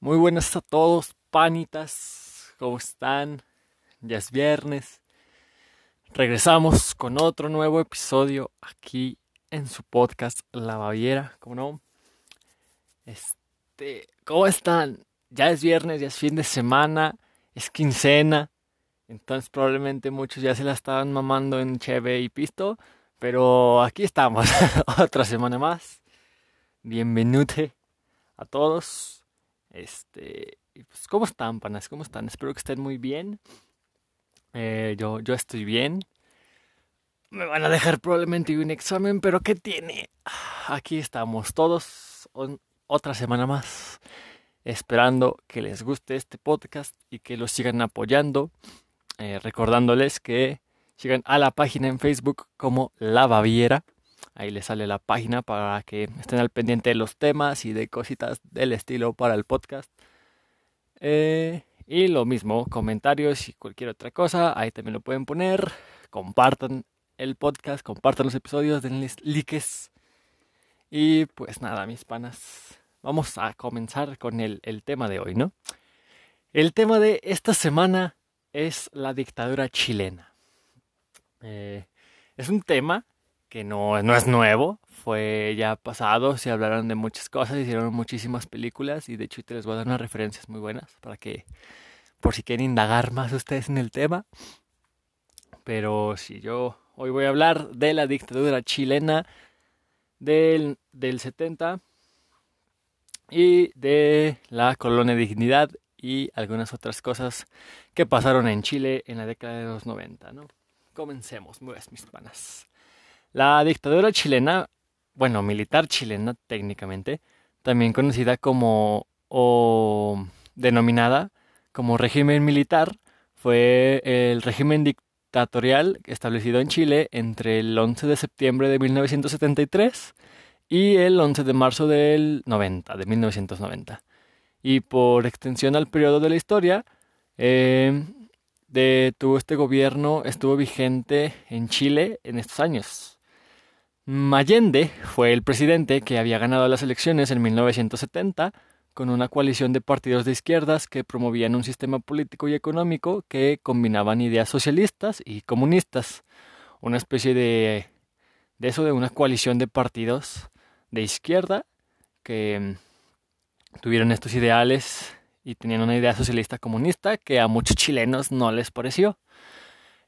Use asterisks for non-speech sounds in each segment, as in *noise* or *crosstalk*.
Muy buenas a todos, panitas. ¿Cómo están? Ya es viernes. Regresamos con otro nuevo episodio aquí en su podcast La Baviera, ¿cómo no? Este, ¿cómo están? Ya es viernes, ya es fin de semana, es quincena. Entonces probablemente muchos ya se la estaban mamando en Cheve y Pisto. Pero aquí estamos, *laughs* otra semana más. Bienvenute a todos. Este, pues, ¿cómo están, panas? ¿Cómo están? Espero que estén muy bien. Eh, yo, yo estoy bien. Me van a dejar probablemente un examen, pero ¿qué tiene? Aquí estamos todos otra semana más, esperando que les guste este podcast y que lo sigan apoyando. Eh, recordándoles que sigan a la página en Facebook como La Baviera Ahí les sale la página para que estén al pendiente de los temas y de cositas del estilo para el podcast. Eh, y lo mismo, comentarios y cualquier otra cosa, ahí también lo pueden poner. Compartan el podcast, compartan los episodios, denles likes. Y pues nada, mis panas, vamos a comenzar con el, tema de hoy, ¿no? El tema de esta semana es la dictadura chilena. Eh, es un tema que no, no es nuevo, fue ya pasado, se hablaron de muchas cosas, hicieron muchísimas películas y de hecho te les voy a dar unas referencias muy buenas para que, por si quieren indagar más ustedes en el tema. Pero si yo hoy voy a hablar de la dictadura chilena del, del 70 y de la colonia de dignidad y algunas otras cosas que pasaron en Chile en la década de los 90, ¿no? Comencemos, mis panas. La dictadura chilena, bueno, militar chilena técnicamente, también conocida como o denominada como régimen militar, fue el régimen dictatorial establecido en Chile entre el 11 de septiembre de 1973 y el 11 de marzo del 90, de 1990. Y por extensión al periodo de la historia, eh, de, tuvo este gobierno estuvo vigente en Chile en estos años. Allende fue el presidente que había ganado las elecciones en 1970 con una coalición de partidos de izquierdas que promovían un sistema político y económico que combinaban ideas socialistas y comunistas. Una especie de, de eso, de una coalición de partidos de izquierda que mm, tuvieron estos ideales y tenían una idea socialista comunista que a muchos chilenos no les pareció.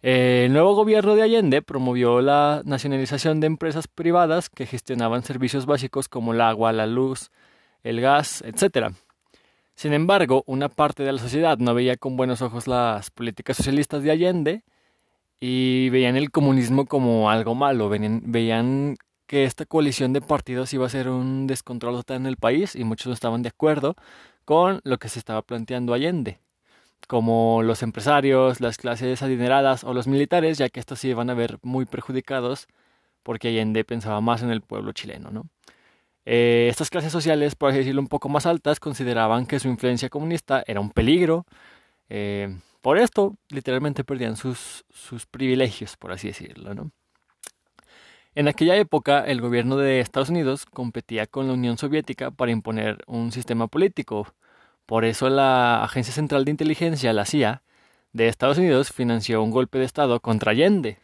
Eh, el nuevo gobierno de Allende promovió la nacionalización de empresas privadas que gestionaban servicios básicos como el agua, la luz, el gas, etc. Sin embargo, una parte de la sociedad no veía con buenos ojos las políticas socialistas de Allende y veían el comunismo como algo malo, veían, que esta coalición de partidos iba a ser un descontrol total en el país y muchos no estaban de acuerdo con lo que se estaba planteando Allende como los empresarios, las clases adineradas o los militares, ya que estos se iban a ver muy perjudicados porque Allende pensaba más en el pueblo chileno. ¿no? Eh, estas clases sociales, por así decirlo, un poco más altas, consideraban que su influencia comunista era un peligro. Eh, por esto, literalmente perdían sus, privilegios, por así decirlo. En aquella época, el gobierno de Estados Unidos competía con la Unión Soviética para imponer un sistema político por eso la Agencia Central de Inteligencia, la CIA, de Estados Unidos financió un golpe de Estado contra Allende,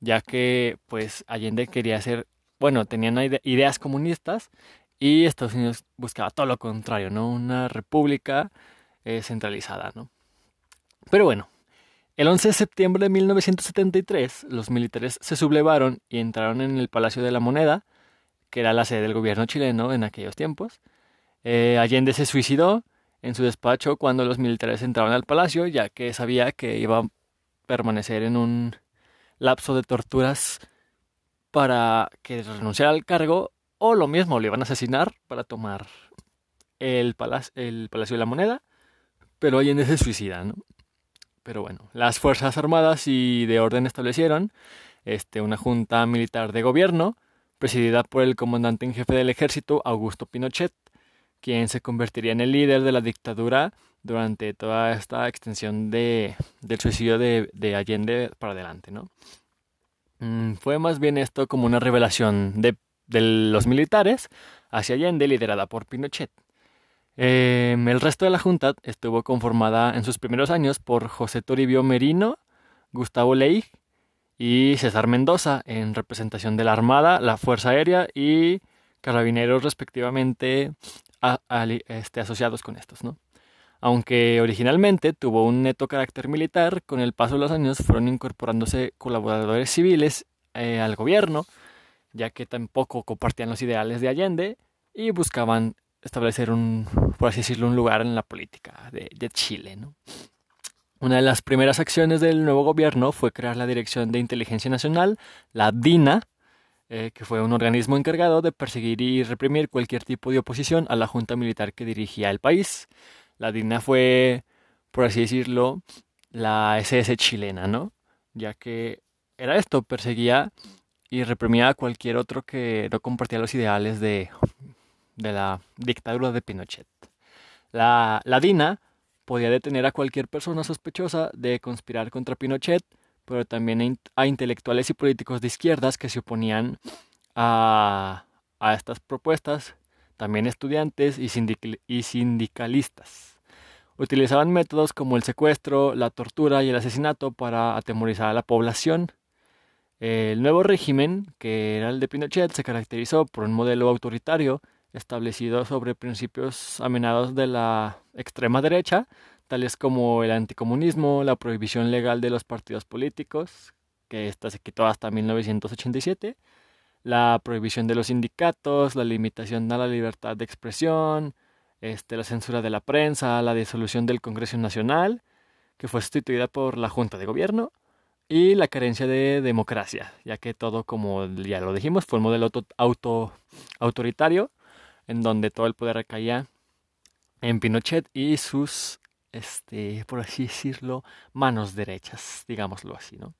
ya que pues Allende quería hacer, bueno, tenían ideas comunistas y Estados Unidos buscaba todo lo contrario, ¿no? Una república eh, centralizada, ¿no? Pero bueno, el 11 de septiembre de 1973 los militares se sublevaron y entraron en el Palacio de la Moneda, que era la sede del gobierno chileno en aquellos tiempos. Eh, Allende se suicidó en su despacho cuando los militares entraban al palacio, ya que sabía que iba a permanecer en un lapso de torturas para que renunciara al cargo, o lo mismo, le iban a asesinar para tomar el, palacio, el Palacio de la Moneda, pero Allende se suicida, ¿no? Pero bueno, las Fuerzas Armadas y de orden establecieron este, una junta militar de gobierno, presidida por el comandante en jefe del ejército, Augusto Pinochet, quien se convertiría en el líder de la dictadura durante toda esta extensión de, del suicidio de, Allende para adelante. ¿no? Mm, fue más bien esto como una revelación de, los militares hacia Allende liderada por Pinochet. Em, el resto de la Junta estuvo conformada en sus primeros años por José Toribio Merino, Gustavo Leigh y César Mendoza en representación de la Armada, la Fuerza Aérea y Carabineros respectivamente este, asociados con estos, ¿no? Aunque originalmente tuvo un neto carácter militar, con el paso de los años fueron incorporándose colaboradores civiles eh, al gobierno, ya que tampoco compartían los ideales de Allende y buscaban establecer un, por así decirlo, un lugar en la política de, Chile. ¿no? Una de las primeras acciones del nuevo gobierno fue crear la Dirección de Inteligencia Nacional, la DINA, eh, que fue un organismo encargado de perseguir y reprimir cualquier tipo de oposición a la junta militar que dirigía el país. La DINA fue, por así decirlo, la SS chilena, ¿no? Ya que era esto, perseguía y reprimía a cualquier otro que no compartía los ideales de, de la dictadura de Pinochet. La, la DINA podía detener a cualquier persona sospechosa de conspirar contra Pinochet, pero también a intelectuales y políticos de izquierdas que se oponían a, a estas propuestas, también estudiantes y, y sindicalistas. Utilizaban métodos como el secuestro, la tortura y el asesinato para atemorizar a la población. El nuevo régimen, que era el de Pinochet, se caracterizó por un modelo autoritario establecido sobre principios amenados de la extrema derecha, tales como el anticomunismo, la prohibición legal de los partidos políticos, que esta se quitó hasta 1987, la prohibición de los sindicatos, la limitación a la libertad de expresión, este, la censura de la prensa, la disolución del Congreso Nacional, que fue sustituida por la Junta de Gobierno, y la carencia de democracia, ya que todo, como ya lo dijimos, fue un modelo auto, autoritario en donde todo el poder recaía en Pinochet y sus, este, por así decirlo, manos derechas, digámoslo así, ¿no?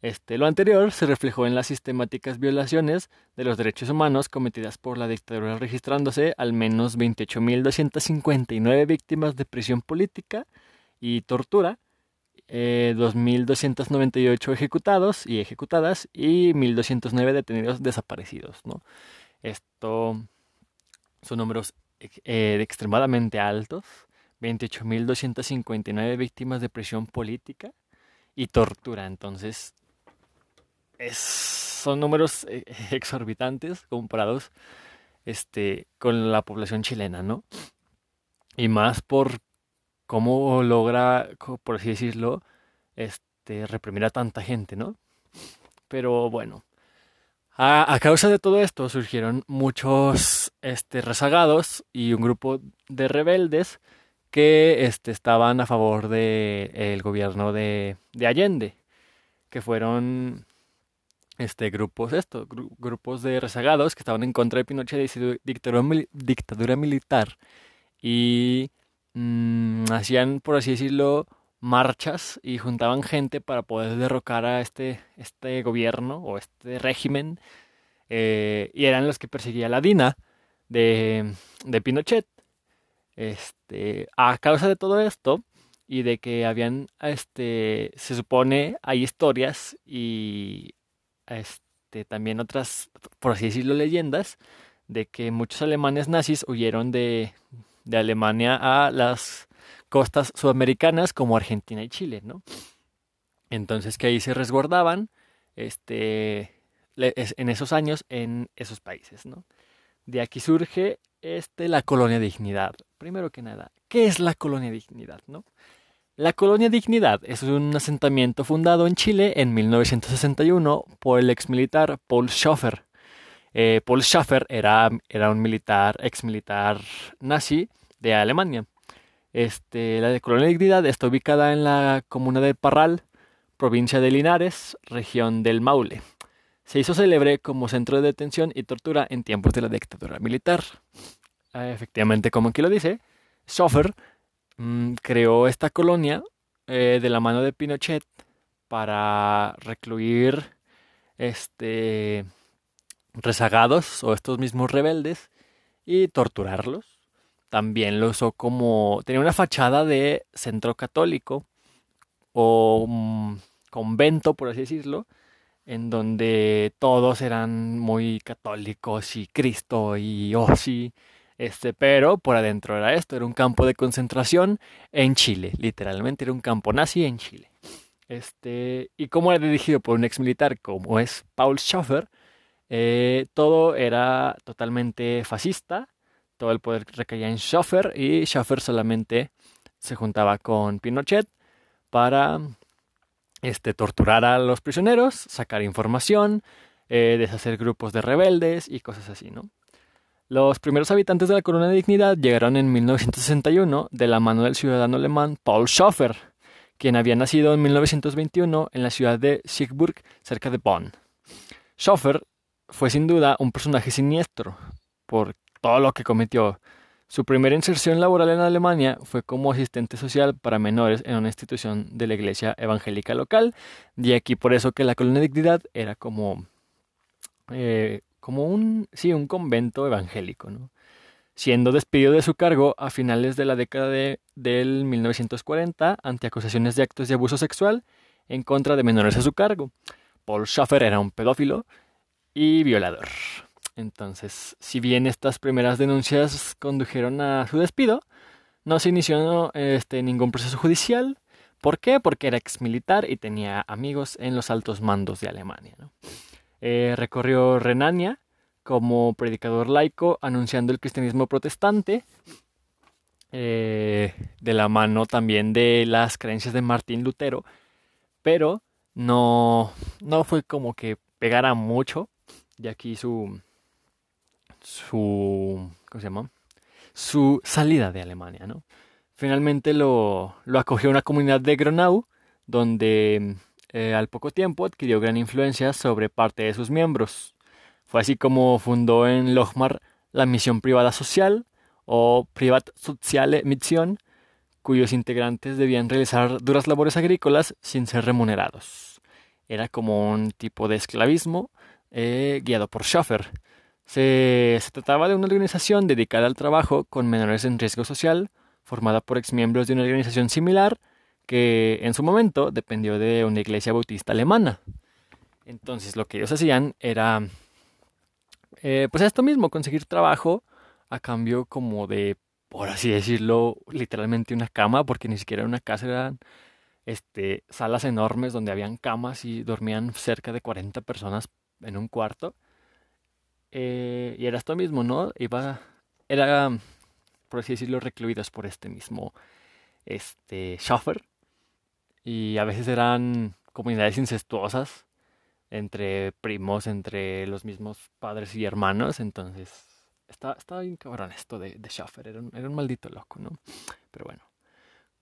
Este, lo anterior se reflejó en las sistemáticas violaciones de los derechos humanos cometidas por la dictadura, registrándose al menos 28.259 víctimas de prisión política y tortura, eh, 2.298 ejecutados y ejecutadas y 1.209 detenidos desaparecidos. ¿no? Esto son números eh, extremadamente altos, 28.259 víctimas de presión política y tortura. Entonces, son números eh, *laughs* exorbitantes comparados este, con la población chilena, ¿no? Y más por cómo logra, por así decirlo, este, reprimir a tanta gente, ¿no? Pero bueno, a, causa de todo esto surgieron muchos este, rezagados y un grupo de rebeldes que este, estaban a favor del el gobierno de, de, Allende, que fueron este, grupos, esto, grupos de rezagados que estaban en contra de Pinochet y su dictadura, dictadura militar y mm, hacían, por así decirlo, marchas y juntaban gente para poder derrocar a este, este gobierno o este régimen. Eh, y eran los que perseguía la DINA de, de Pinochet. Este, a causa de todo esto y de que habían, este, se supone, hay historias y este, también otras, por así decirlo, leyendas, de que muchos alemanes nazis huyeron de, de Alemania a las costas sudamericanas como Argentina y Chile, ¿no? Entonces que ahí se resguardaban este, en esos años en esos países, ¿no? De aquí surge este, la colonia dignidad. Primero que nada, ¿qué es la colonia dignidad, no? La colonia Dignidad es un asentamiento fundado en Chile en 1961 por el exmilitar Paul Schaffer. Eh, Paul Schaffer era, era un militar, exmilitar nazi de Alemania. Este, la de Colonia Dignidad está ubicada en la comuna de Parral, provincia de Linares, región del Maule. Se hizo célebre como centro de detención y tortura en tiempos de la dictadura militar. Ah, efectivamente, como aquí lo dice, Schoffer mm, creó esta colonia eh, de la mano de Pinochet para recluir este rezagados o estos mismos rebeldes y torturarlos también lo usó como... tenía una fachada de centro católico o convento, por así decirlo, en donde todos eran muy católicos y Cristo y oh sí, Este, pero por adentro era esto, era un campo de concentración en Chile, literalmente era un campo nazi en Chile. Este, y como era dirigido por un ex militar como es Paul Schaffer, eh, todo era totalmente fascista, todo el poder recaía en Schaffer y Schaffer solamente se juntaba con Pinochet para este, torturar a los prisioneros, sacar información, eh, deshacer grupos de rebeldes y cosas así, ¿no? Los primeros habitantes de la Corona de Dignidad llegaron en 1961 de la mano del ciudadano alemán Paul Schaffer, quien había nacido en 1921 en la ciudad de Siegburg, cerca de Bonn. Schaffer fue sin duda un personaje siniestro por todo lo que cometió. Su primera inserción laboral en Alemania fue como asistente social para menores en una institución de la iglesia evangélica local, y aquí por eso que la colonia de dignidad era como, eh, como un, sí, un convento evangélico, siendo despedido de su cargo a finales de la década de, del 1940 ante acusaciones de actos de abuso sexual en contra de menores a su cargo. Paul Schaffer era un pedófilo y violador. Entonces, si bien estas primeras denuncias condujeron a su despido, no se inició este, ningún proceso judicial. ¿Por qué? Porque era ex militar y tenía amigos en los altos mandos de Alemania. Eh, recorrió Renania como predicador laico anunciando el cristianismo protestante, eh, de la mano también de las creencias de Martín Lutero, pero no, no fue como que pegara mucho, y aquí su, su, ¿cómo se llama? Su salida de Alemania, ¿no? Finalmente lo, lo acogió una comunidad de Gronau, donde eh, al poco tiempo adquirió gran influencia sobre parte de sus miembros. Fue así como fundó en Lochmar la misión privada social o Privat Soziale Mission, cuyos integrantes debían realizar duras labores agrícolas sin ser remunerados. Era como un tipo de esclavismo eh, guiado por Schaffer, se, trataba de una organización dedicada al trabajo con menores en riesgo social, formada por exmiembros de una organización similar que en su momento dependió de una iglesia bautista alemana. Entonces lo que ellos hacían era, eh, pues esto mismo, conseguir trabajo a cambio como de, por así decirlo, literalmente una cama, porque ni siquiera era una casa, eran este, salas enormes donde habían camas y dormían cerca de 40 personas en un cuarto. Eh, y era esto mismo, ¿no? Iba, era, por así decirlo, recluidos por este mismo este, Schaffer. Y a veces eran comunidades incestuosas entre primos, entre los mismos padres y hermanos. Entonces, estaba, estaba bien cabrón esto de, de. Era un, era un maldito loco, ¿no? Pero bueno.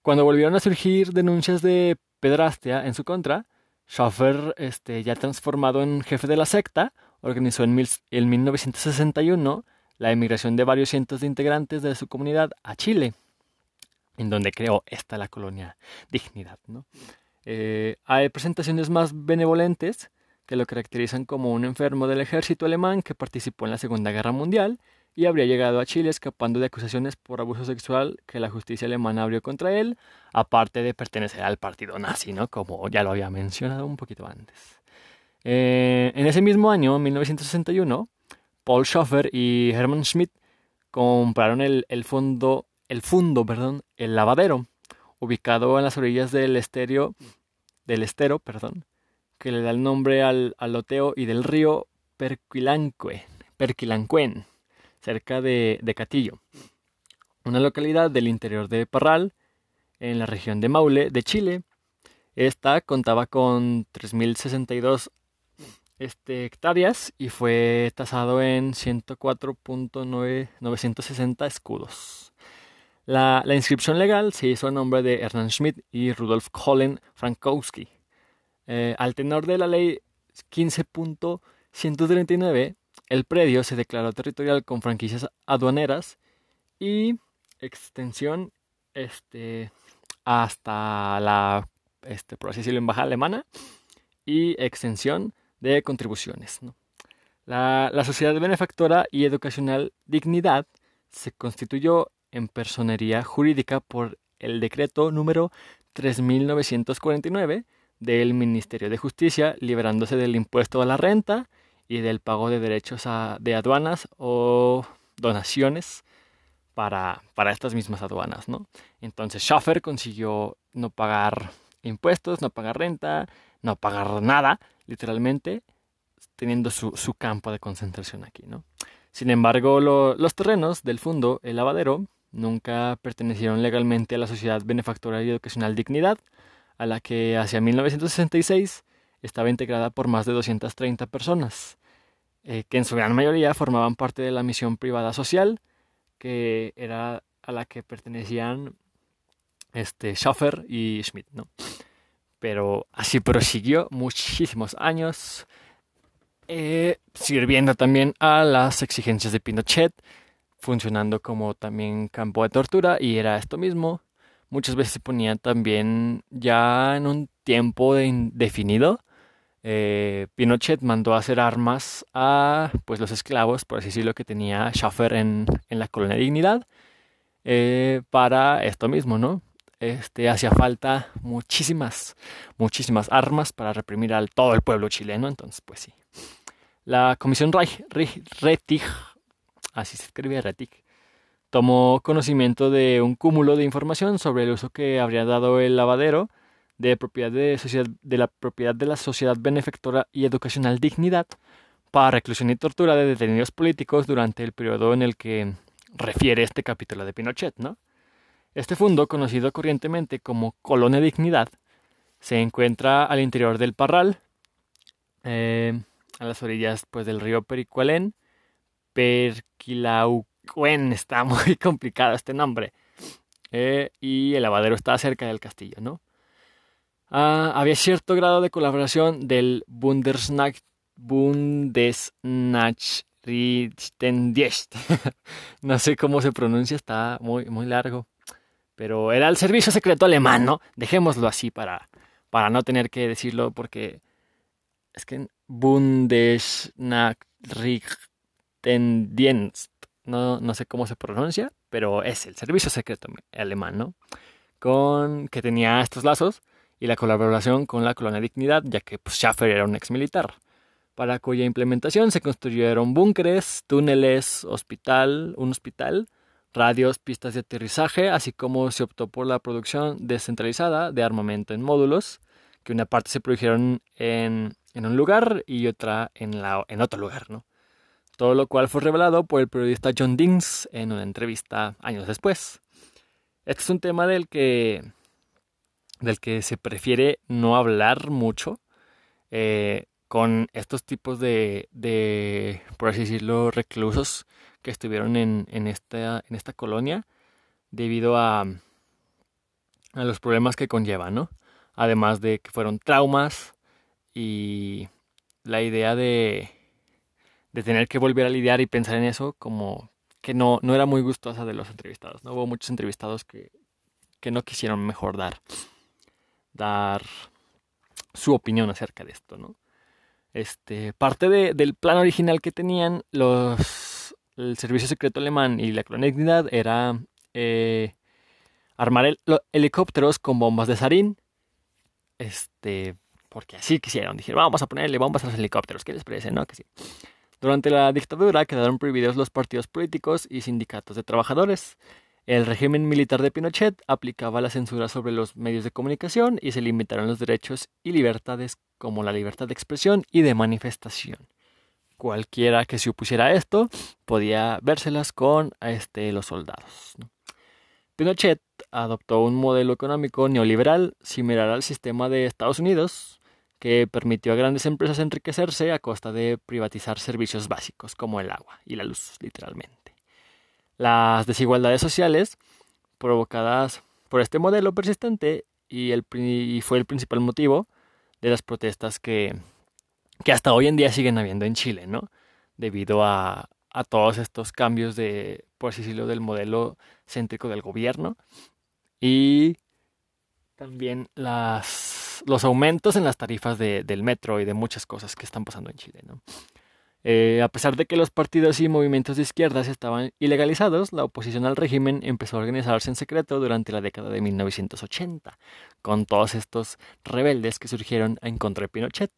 Cuando volvieron a surgir denuncias de pedrastia en su contra, Schaffer, este, ya transformado en jefe de la secta, organizó en, 1961 la emigración de varios cientos de integrantes de su comunidad a Chile, en donde creó esta la colonia Dignidad. Eh, hay presentaciones más benevolentes que lo caracterizan como un enfermo del ejército alemán que participó en la Segunda Guerra Mundial y habría llegado a Chile escapando de acusaciones por abuso sexual que la justicia alemana abrió contra él, aparte de pertenecer al partido nazi, ¿no? como ya lo había mencionado un poquito antes. Eh, en ese mismo año, 1961, Paul Schoffer y Hermann Schmidt compraron el, fondo, el fundo, perdón, el lavadero, ubicado en las orillas del estero, del estero, perdón, que le da el nombre al, al loteo y del río Perquilanque, cerca de, de Catillo, una localidad del interior de Parral, en la región de Maule, de Chile. Esta contaba con 3.062 este, hectáreas y fue tasado en 104.960 escudos. La, inscripción legal se hizo a nombre de Hernán Schmidt y Rudolf Kohlen Frankowski. Eh, al tenor de la ley 15.139, el predio se declaró territorial con franquicias aduaneras y extensión este, hasta la, este, por embajada alemana y extensión de contribuciones. La, sociedad benefactora y educacional Dignidad se constituyó en personería jurídica por el decreto número 3949 del Ministerio de Justicia, liberándose del impuesto a la renta y del pago de derechos de aduanas o donaciones para, para estas mismas aduanas, ¿no? Entonces Schaffer consiguió no pagar impuestos, no pagar renta, no pagar nada, literalmente, teniendo su, su campo de concentración aquí, ¿no? Sin embargo, los terrenos del fondo, el lavadero, nunca pertenecieron legalmente a la Sociedad Benefactora y Educacional Dignidad, a la que hacia 1966 estaba integrada por más de 230 personas, eh, que en su gran mayoría formaban parte de la misión privada social, que era a la que pertenecían este, Schaffer y Schmidt, ¿no? Pero así prosiguió muchísimos años eh, sirviendo también a las exigencias de Pinochet, funcionando como también campo de tortura, y era esto mismo. Muchas veces se ponía también ya en un tiempo indefinido. Eh, Pinochet mandó a hacer armas a pues los esclavos, por así decirlo, que tenía Schaffer en, en la colonia Dignidad, eh, para esto mismo, ¿no? Este, hacía falta muchísimas, muchísimas armas para reprimir al todo el pueblo chileno, entonces pues sí. La Comisión Rettig, así se escribe Rettig, tomó conocimiento de un cúmulo de información sobre el uso que habría dado el lavadero de, propiedad de, sociedad, de la propiedad de la Sociedad Benefectora y Educacional Dignidad para reclusión y tortura de detenidos políticos durante el periodo en el que refiere este capítulo de Pinochet, ¿no? Este fondo, conocido corrientemente como Colonia Dignidad, se encuentra al interior del Parral, eh, a las orillas pues, del río Pericualén. Perquilaucuen, *laughs* está muy complicado este nombre. Eh, y el lavadero está cerca del castillo, ¿no? Ah, había cierto grado de colaboración del Bundesnach, Bundesnachrichtendienst. *laughs* no sé cómo se pronuncia, está muy, muy largo. Pero era el servicio secreto alemán, ¿no? Dejémoslo así para, para no tener que decirlo porque es que Bundesnachrichtendienst, no, no sé cómo se pronuncia, pero es el servicio secreto alemán, ¿no? Con, que tenía estos lazos y la colaboración con la colonia Dignidad, ya que pues, Schaffer era un ex militar, para cuya implementación se construyeron búnkeres, túneles, hospital, un hospital, radios, pistas de aterrizaje, así como se optó por la producción descentralizada de armamento en módulos, que una parte se produjeron en en un lugar y otra en, la, en otro lugar, ¿no? Todo lo cual fue revelado por el periodista John Dings en una entrevista años después. Este es un tema del que, del que se prefiere no hablar mucho eh, con estos tipos de, de, por así decirlo, reclusos que estuvieron en, en, esta, en esta colonia debido a, a los problemas que conlleva, ¿no? Además de que fueron traumas y la idea de, de tener que volver a lidiar y pensar en eso como que no, no era muy gustosa de los entrevistados. ¿no? Hubo muchos entrevistados que, que no quisieron mejor dar, dar su opinión acerca de esto. ¿no? Este, parte de, del plan original que tenían los, el Servicio Secreto Alemán y la Clonidad era eh, armar helicópteros con bombas de sarín este, porque así quisieron. Dijeron, vamos a ponerle bombas a los helicópteros. ¿Qué les parece? No, que sí. Durante la dictadura quedaron prohibidos los partidos políticos y sindicatos de trabajadores. El régimen militar de Pinochet aplicaba la censura sobre los medios de comunicación y se limitaron los derechos y libertades como la libertad de expresión y de manifestación. Cualquiera que se opusiera a esto podía vérselas con este, los soldados. Pinochet adoptó un modelo económico neoliberal similar al sistema de Estados Unidos, que permitió a grandes empresas enriquecerse a costa de privatizar servicios básicos como el agua y la luz, literalmente. Las desigualdades sociales provocadas por este modelo persistente y, el, fue el principal motivo de las protestas que, que hasta hoy en día siguen habiendo en Chile, ¿no? Debido a, a todos estos cambios de, por así decirlo, del modelo céntrico del gobierno y también las los aumentos en las tarifas del metro y de muchas cosas que están pasando en Chile. ¿no? Eh, a pesar de que los partidos y movimientos de izquierdas estaban ilegalizados, la oposición al régimen empezó a organizarse en secreto durante la década de 1980, con todos estos rebeldes que surgieron en contra de Pinochet.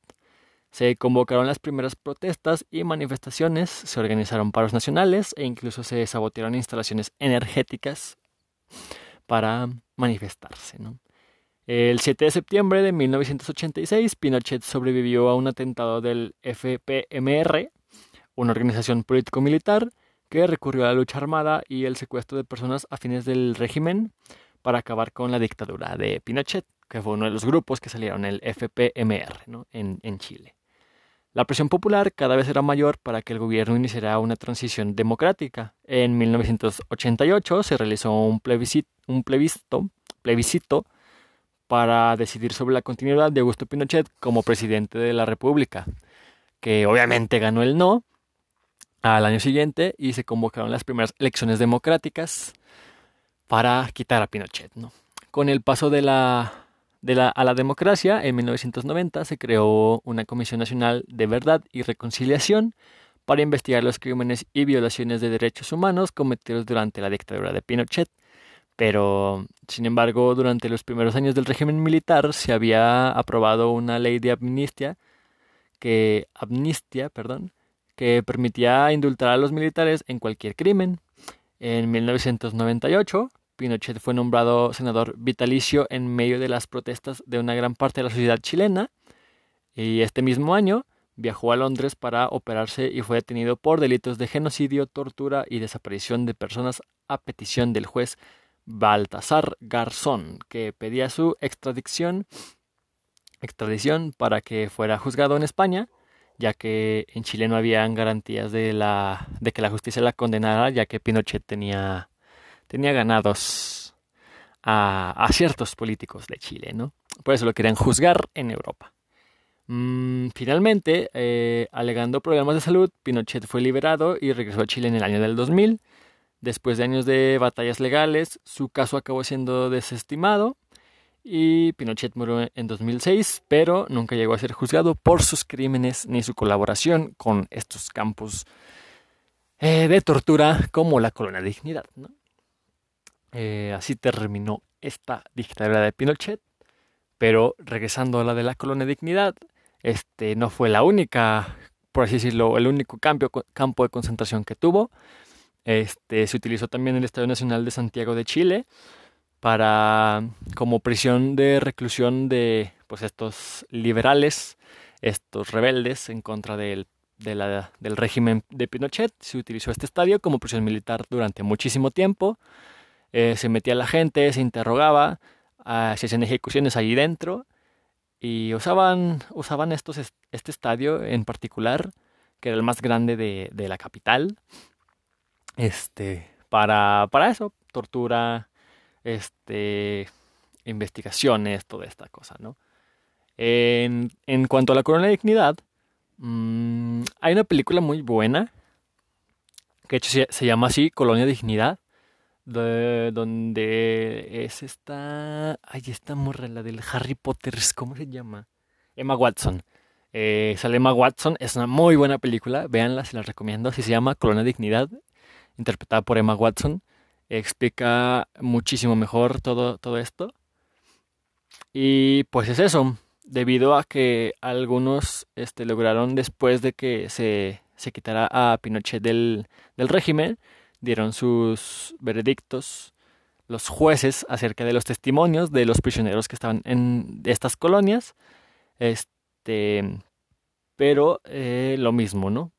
Se convocaron las primeras protestas y manifestaciones, se organizaron paros nacionales e incluso se sabotearon instalaciones energéticas para manifestarse. El 7 de septiembre de 1986, Pinochet sobrevivió a un atentado del FPMR, una organización político-militar que recurrió a la lucha armada y el secuestro de personas afines del régimen para acabar con la dictadura de Pinochet, que fue uno de los grupos que salieron el FPMR en, Chile. La presión popular cada vez era mayor para que el gobierno iniciara una transición democrática. En 1988 se realizó un plebiscito, plebiscito para decidir sobre la continuidad de Augusto Pinochet como presidente de la República, que obviamente ganó el no al año siguiente y se convocaron las primeras elecciones democráticas para quitar a Pinochet. ¿no? Con el paso de la, de la, a la democracia, en 1990 se creó una Comisión Nacional de Verdad y Reconciliación para investigar los crímenes y violaciones de derechos humanos cometidos durante la dictadura de Pinochet. Pero, sin embargo, durante los primeros años del régimen militar se había aprobado una ley de amnistía que amnistía, perdón, que permitía indultar a los militares en cualquier crimen. En 1998, Pinochet fue nombrado senador vitalicio en medio de las protestas de una gran parte de la sociedad chilena y este mismo año viajó a Londres para operarse y fue detenido por delitos de genocidio, tortura y desaparición de personas a petición del juez Baltasar Garzón, que pedía su extradición, extradición para que fuera juzgado en España ya que en Chile no habían garantías de, la, de que la justicia la condenara, ya que Pinochet tenía, tenía ganados a, ciertos políticos de Chile, ¿no? Por eso lo querían juzgar en Europa. Mm, finalmente, eh, alegando problemas de salud, Pinochet fue liberado y regresó a Chile en el año del 2000. Después de años de batallas legales, su caso acabó siendo desestimado y Pinochet murió en 2006, pero nunca llegó a ser juzgado por sus crímenes ni su colaboración con estos campos eh, de tortura como la Colonia Dignidad. Eh, así terminó esta dictadura de Pinochet, pero regresando a la de la Colonia Dignidad, este no fue la única, por así decirlo, el único campo de concentración que tuvo. Este, se utilizó también el Estadio Nacional de Santiago de Chile, para como prisión de reclusión de pues estos liberales, estos rebeldes en contra del, del régimen de Pinochet. Se utilizó este estadio como prisión militar durante muchísimo tiempo. Eh, se metía la gente, se interrogaba, uh, se hacían ejecuciones allí dentro y usaban, usaban estos, este estadio en particular, que era el más grande de, de la capital, este, para, para eso, tortura, este, investigaciones, toda esta cosa, ¿no? En, en cuanto a la corona de dignidad, mmm, hay una película muy buena, que de hecho se, llama así, Colonia de Dignidad, de, donde es esta, ay, esta morra, la del Harry Potter, ¿cómo se llama? Emma Watson. Eh, sale Emma Watson, es una muy buena película, véanla, se la recomiendo, así se llama Colonia de Dignidad, interpretada por Emma Watson explica muchísimo mejor todo, todo esto. Y pues es eso, debido a que algunos este, lograron después de que se, se quitara a Pinochet del, del régimen, dieron sus veredictos los jueces acerca de los testimonios de los prisioneros que estaban en estas colonias. Este, pero eh, lo mismo, ¿no?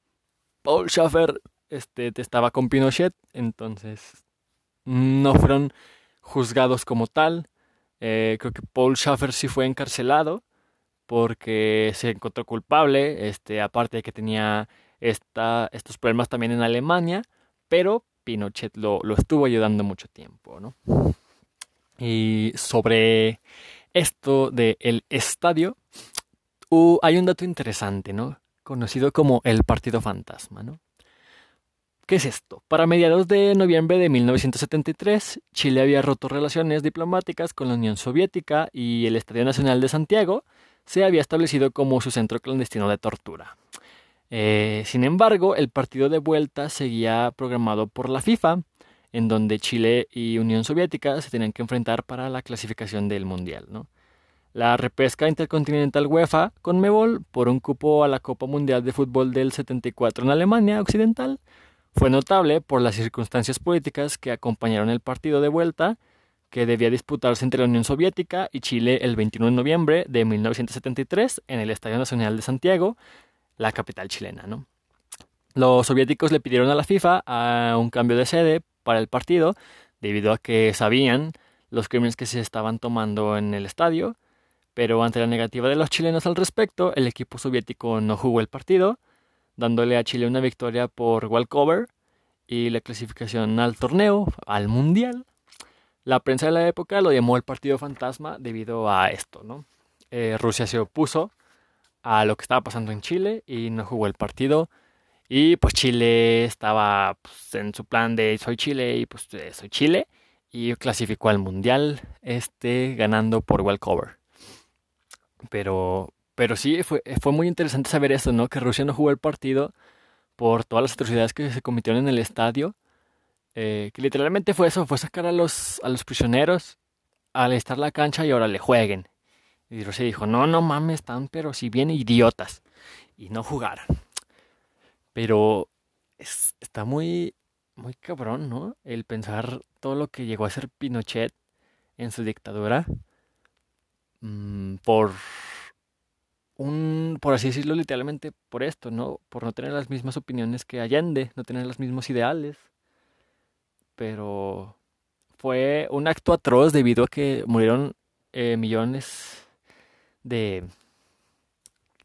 Paul Schaffer este, estaba con Pinochet, entonces no fueron juzgados como tal. Eh, creo que Paul Schaffer sí fue encarcelado porque se encontró culpable, este, aparte de que tenía esta, estos problemas también en Alemania, pero Pinochet lo, lo estuvo ayudando mucho tiempo. ¿no? Y sobre esto del estadio, uh, hay un dato interesante, ¿no? conocido como el Partido Fantasma. ¿no? ¿Qué es esto? Para mediados de noviembre de 1973, Chile había roto relaciones diplomáticas con la Unión Soviética y el Estadio Nacional de Santiago se había establecido como su centro clandestino de tortura. Eh, sin embargo, el partido de vuelta seguía programado por la FIFA, en donde Chile y Unión Soviética se tenían que enfrentar para la clasificación del Mundial. la repesca intercontinental UEFA con Mebol por un cupo a la Copa Mundial de Fútbol del 74 en Alemania Occidental fue notable por las circunstancias políticas que acompañaron el partido de vuelta que debía disputarse entre la Unión Soviética y Chile el 21 de noviembre de 1973 en el Estadio Nacional de Santiago, la capital chilena. Los soviéticos le pidieron a la FIFA a un cambio de sede para el partido debido a que sabían los crímenes que se estaban tomando en el estadio, pero ante la negativa de los chilenos al respecto, el equipo soviético no jugó el partido, dándole a Chile una victoria por walkover y la clasificación al torneo, al mundial. La prensa de la época lo llamó el partido fantasma debido a esto, ¿no? Eh, Rusia se opuso a lo que estaba pasando en Chile y no jugó el partido. Y pues Chile estaba pues, en su plan de soy Chile y pues eh, soy Chile. Y clasificó al mundial, este ganando por walkover. Pero, pero sí, fue, fue muy interesante saber esto, ¿no? Que Rusia no jugó el partido por todas las atrocidades que se cometieron en el estadio eh, que literalmente fue eso, fue sacar a los, a los prisioneros, estar la cancha y ahora le jueguen. Y Rusia dijo, no, no mames, están pero si bien idiotas. Y no jugaron. Pero está muy, muy cabrón, ¿no? El pensar todo lo que llegó a ser Pinochet en su dictadura. Mm, por un, por así decirlo literalmente, por esto, ¿no? Por no tener las mismas opiniones que Allende, no tener los mismos ideales pero fue un acto atroz debido a que murieron eh, millones de,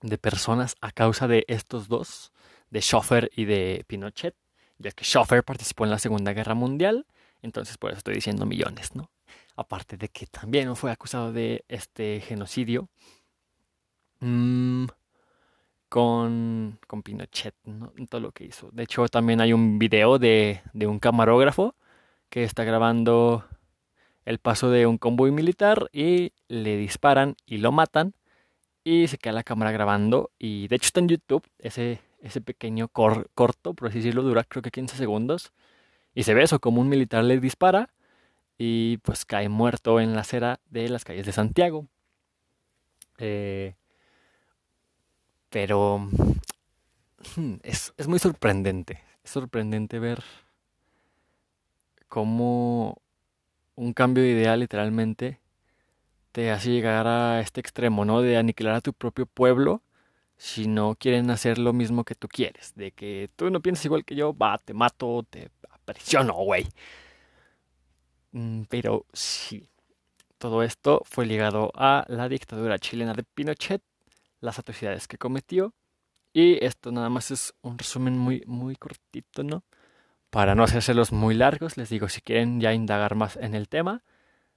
de personas a causa de estos dos, de Schoffer y de Pinochet, ya que Schoffer participó en la Segunda Guerra Mundial, entonces por eso estoy diciendo millones, ¿no? Aparte de que también fue acusado de este genocidio mm, con, con Pinochet, ¿no? todo lo que hizo. De hecho, también hay un video de, de un camarógrafo que está grabando el paso de un convoy militar y le disparan y lo matan y se queda la cámara grabando y de hecho está en YouTube ese, ese pequeño corto, por así decirlo, dura creo que 15 segundos y se ve eso como un militar le dispara y pues cae muerto en la acera de las calles de Santiago. Eh, pero es, es muy sorprendente, es sorprendente ver cómo un cambio de idea literalmente te hace llegar a este extremo, ¿no? De aniquilar a tu propio pueblo si no quieren hacer lo mismo que tú quieres. De que tú no piensas igual que yo, va, te mato, te aprisiono, güey. Mm, pero sí, todo esto fue ligado a la dictadura chilena de Pinochet, las atrocidades que cometió. Y esto nada más es un resumen muy, muy cortito, ¿no? Para no hacérselos muy largos, les digo, si quieren ya indagar más en el tema,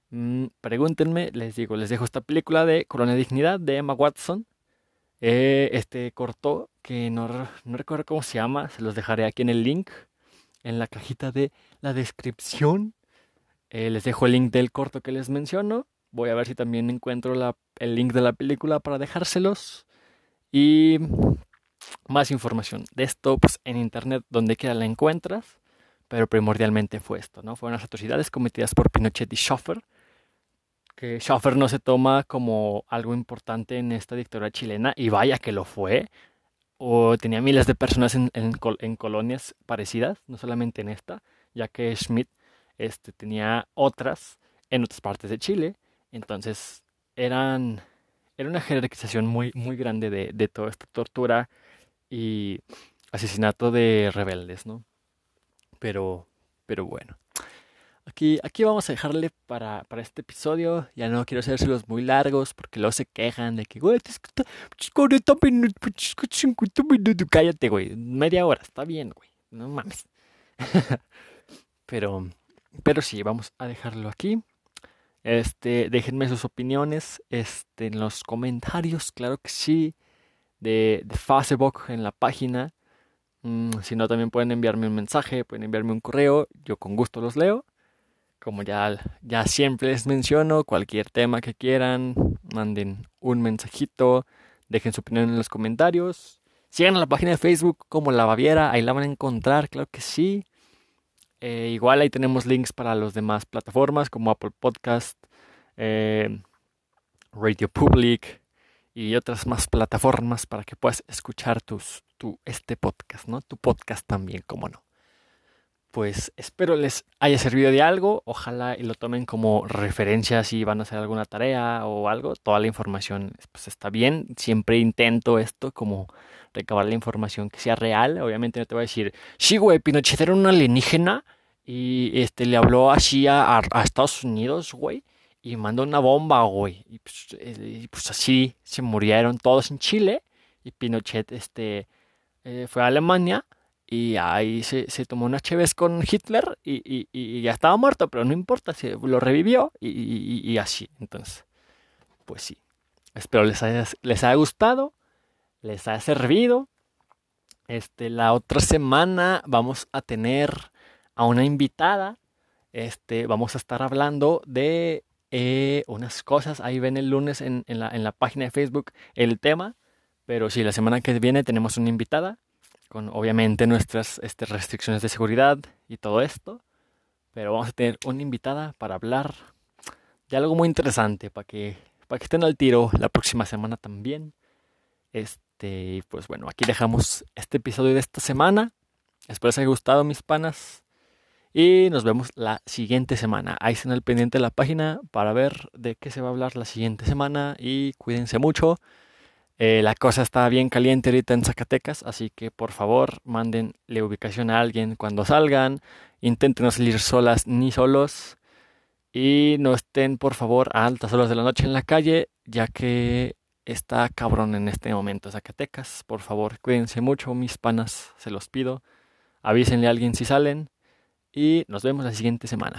mm, pregúntenme, les digo, les dejo esta película de Corona Dignidad de Emma Watson. Eh, este corto, que no, no recuerdo cómo se llama, se los dejaré aquí en el link, en la cajita de la descripción. Eh, les dejo el link del corto que les menciono. Voy a ver si también encuentro el link de la película para dejárselos. Y más información de esto pues, en internet, donde quiera la encuentras pero primordialmente fue esto, ¿no? Fueron las atrocidades cometidas por Pinochet y Schoffer, que no se toma como algo importante en esta dictadura chilena, y vaya que lo fue, o tenía miles de personas en, en, colonias parecidas, no solamente en esta, ya que Schmidt este, tenía otras en otras partes de Chile, entonces eran, era una jerarquización muy, muy grande de, de toda esta tortura y asesinato de rebeldes, ¿no? Pero, pero bueno. Aquí, aquí vamos a dejarle para, para este episodio. Ya no quiero hacérselos muy largos porque luego se quejan de que, güey, 40 minutos, 50 minutos. Cállate, güey. Media hora, está bien, güey. No mames. *laughs* pero, pero sí, vamos a dejarlo aquí. Este, déjenme sus opiniones este, en los comentarios, claro que sí, de, de Facebook en la página. Mm, si no, también pueden enviarme un mensaje, pueden enviarme un correo, yo con gusto los leo. Como ya, ya siempre les menciono, cualquier tema que quieran, manden un mensajito, dejen su opinión en los comentarios. Sigan a la página de Facebook como La Baviera, ahí la van a encontrar, claro que sí. Eh, igual ahí tenemos links para las demás plataformas como Apple Podcast, eh, Radio Public y otras más plataformas para que puedas escuchar tus, tu, este podcast, ¿no? Tu podcast también, como no. Pues espero les haya servido de algo, ojalá y lo tomen como referencia si van a hacer alguna tarea o algo, toda la información pues está bien, siempre intento esto como recabar la información que sea real, obviamente no te voy a decir, sí güey, Pinochet era un alienígena y este le habló así a, Estados Unidos, güey, y mandó una bomba, güey. Pues, eh, y pues, así se murieron todos en Chile. Y Pinochet este, eh, fue a Alemania y ahí se, se tomó una cheves con Hitler y, y, ya estaba muerto, pero no importa, se lo revivió y, así. Entonces, pues sí. Espero les haya, les haya gustado, les haya servido. Este, la otra semana vamos a tener a una invitada. Este, vamos a estar hablando de eh, unas cosas. Ahí ven el lunes en, la, en la página de Facebook el tema. Pero sí, la semana que viene tenemos una invitada con obviamente nuestras este, restricciones de seguridad y todo esto. Pero vamos a tener una invitada para hablar de algo muy interesante, para que, para que estén al tiro la próxima semana también. Este, pues bueno, aquí dejamos este episodio de esta semana. Espero les haya gustado, mis panas. Y nos vemos la siguiente semana. Ahí estén al pendiente de la página para ver de qué se va a hablar la siguiente semana. Y cuídense mucho. Eh, la cosa está bien caliente ahorita en Zacatecas, así que por favor manden la ubicación a alguien cuando salgan. Intenten no salir solas ni solos. Y no estén por favor a altas horas de la noche en la calle, ya que está cabrón en este momento Zacatecas. Por favor, cuídense mucho, mis panas, se los pido. Avísenle a alguien si salen y nos vemos la siguiente semana.